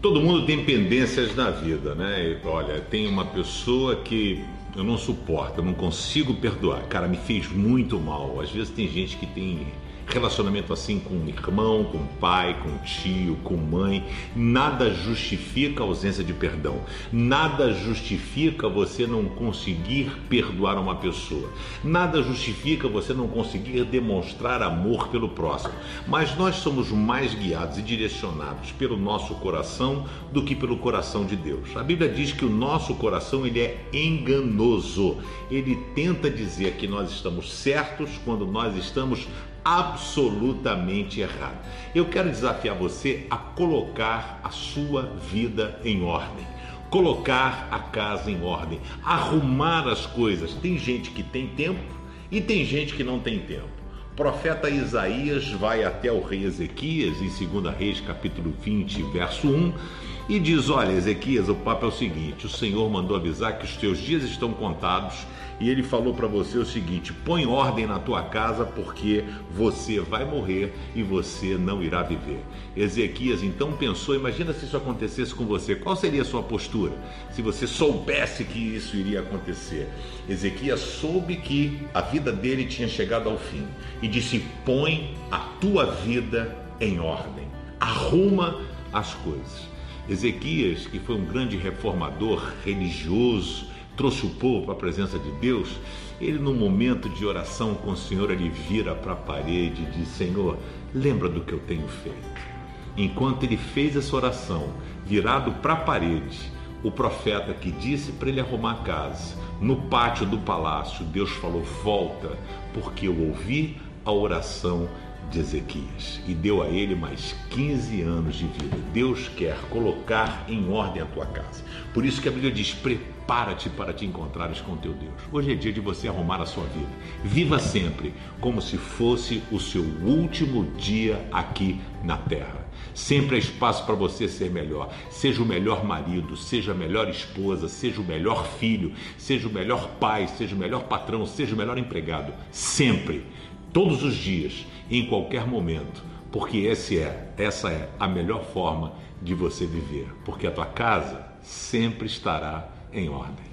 Todo mundo tem pendências na vida, né? Olha, tem uma pessoa que eu não suporto, eu não consigo perdoar. Cara, me fez muito mal. Às vezes tem gente que tem relacionamento assim com irmão, com pai, com tio, com mãe, nada justifica a ausência de perdão. Nada justifica você não conseguir perdoar uma pessoa. Nada justifica você não conseguir demonstrar amor pelo próximo. Mas nós somos mais guiados e direcionados pelo nosso coração do que pelo coração de Deus. A Bíblia diz que o nosso coração ele é enganoso. Ele tenta dizer que nós estamos certos quando nós estamos absolutamente errado. Eu quero desafiar você a colocar a sua vida em ordem. Colocar a casa em ordem, arrumar as coisas. Tem gente que tem tempo e tem gente que não tem tempo. Profeta Isaías vai até o rei Ezequias, em 2 Reis, capítulo 20, verso 1, e diz: Olha, Ezequias, o papo é o seguinte: o Senhor mandou avisar que os teus dias estão contados e ele falou para você o seguinte: põe ordem na tua casa, porque você vai morrer e você não irá viver. Ezequias então pensou: imagina se isso acontecesse com você, qual seria a sua postura? Se você soubesse que isso iria acontecer. Ezequias soube que a vida dele tinha chegado ao fim e disse: põe a tua vida em ordem, arruma as coisas. Ezequias, que foi um grande reformador religioso, trouxe o povo para a presença de Deus, ele, no momento de oração com o Senhor, ele vira para a parede e diz: Senhor, lembra do que eu tenho feito. Enquanto ele fez essa oração, virado para a parede, o profeta que disse para ele arrumar a casa, no pátio do palácio, Deus falou: Volta, porque eu ouvi a oração de Ezequias e deu a ele mais 15 anos de vida. Deus quer colocar em ordem a tua casa. Por isso que a Bíblia diz: prepara-te para te encontrares com teu Deus. Hoje é dia de você arrumar a sua vida. Viva sempre como se fosse o seu último dia aqui na terra. Sempre há espaço para você ser melhor. Seja o melhor marido, seja a melhor esposa, seja o melhor filho, seja o melhor pai, seja o melhor patrão, seja o melhor empregado. Sempre, todos os dias em qualquer momento, porque esse é, essa é a melhor forma de você viver, porque a tua casa sempre estará em ordem.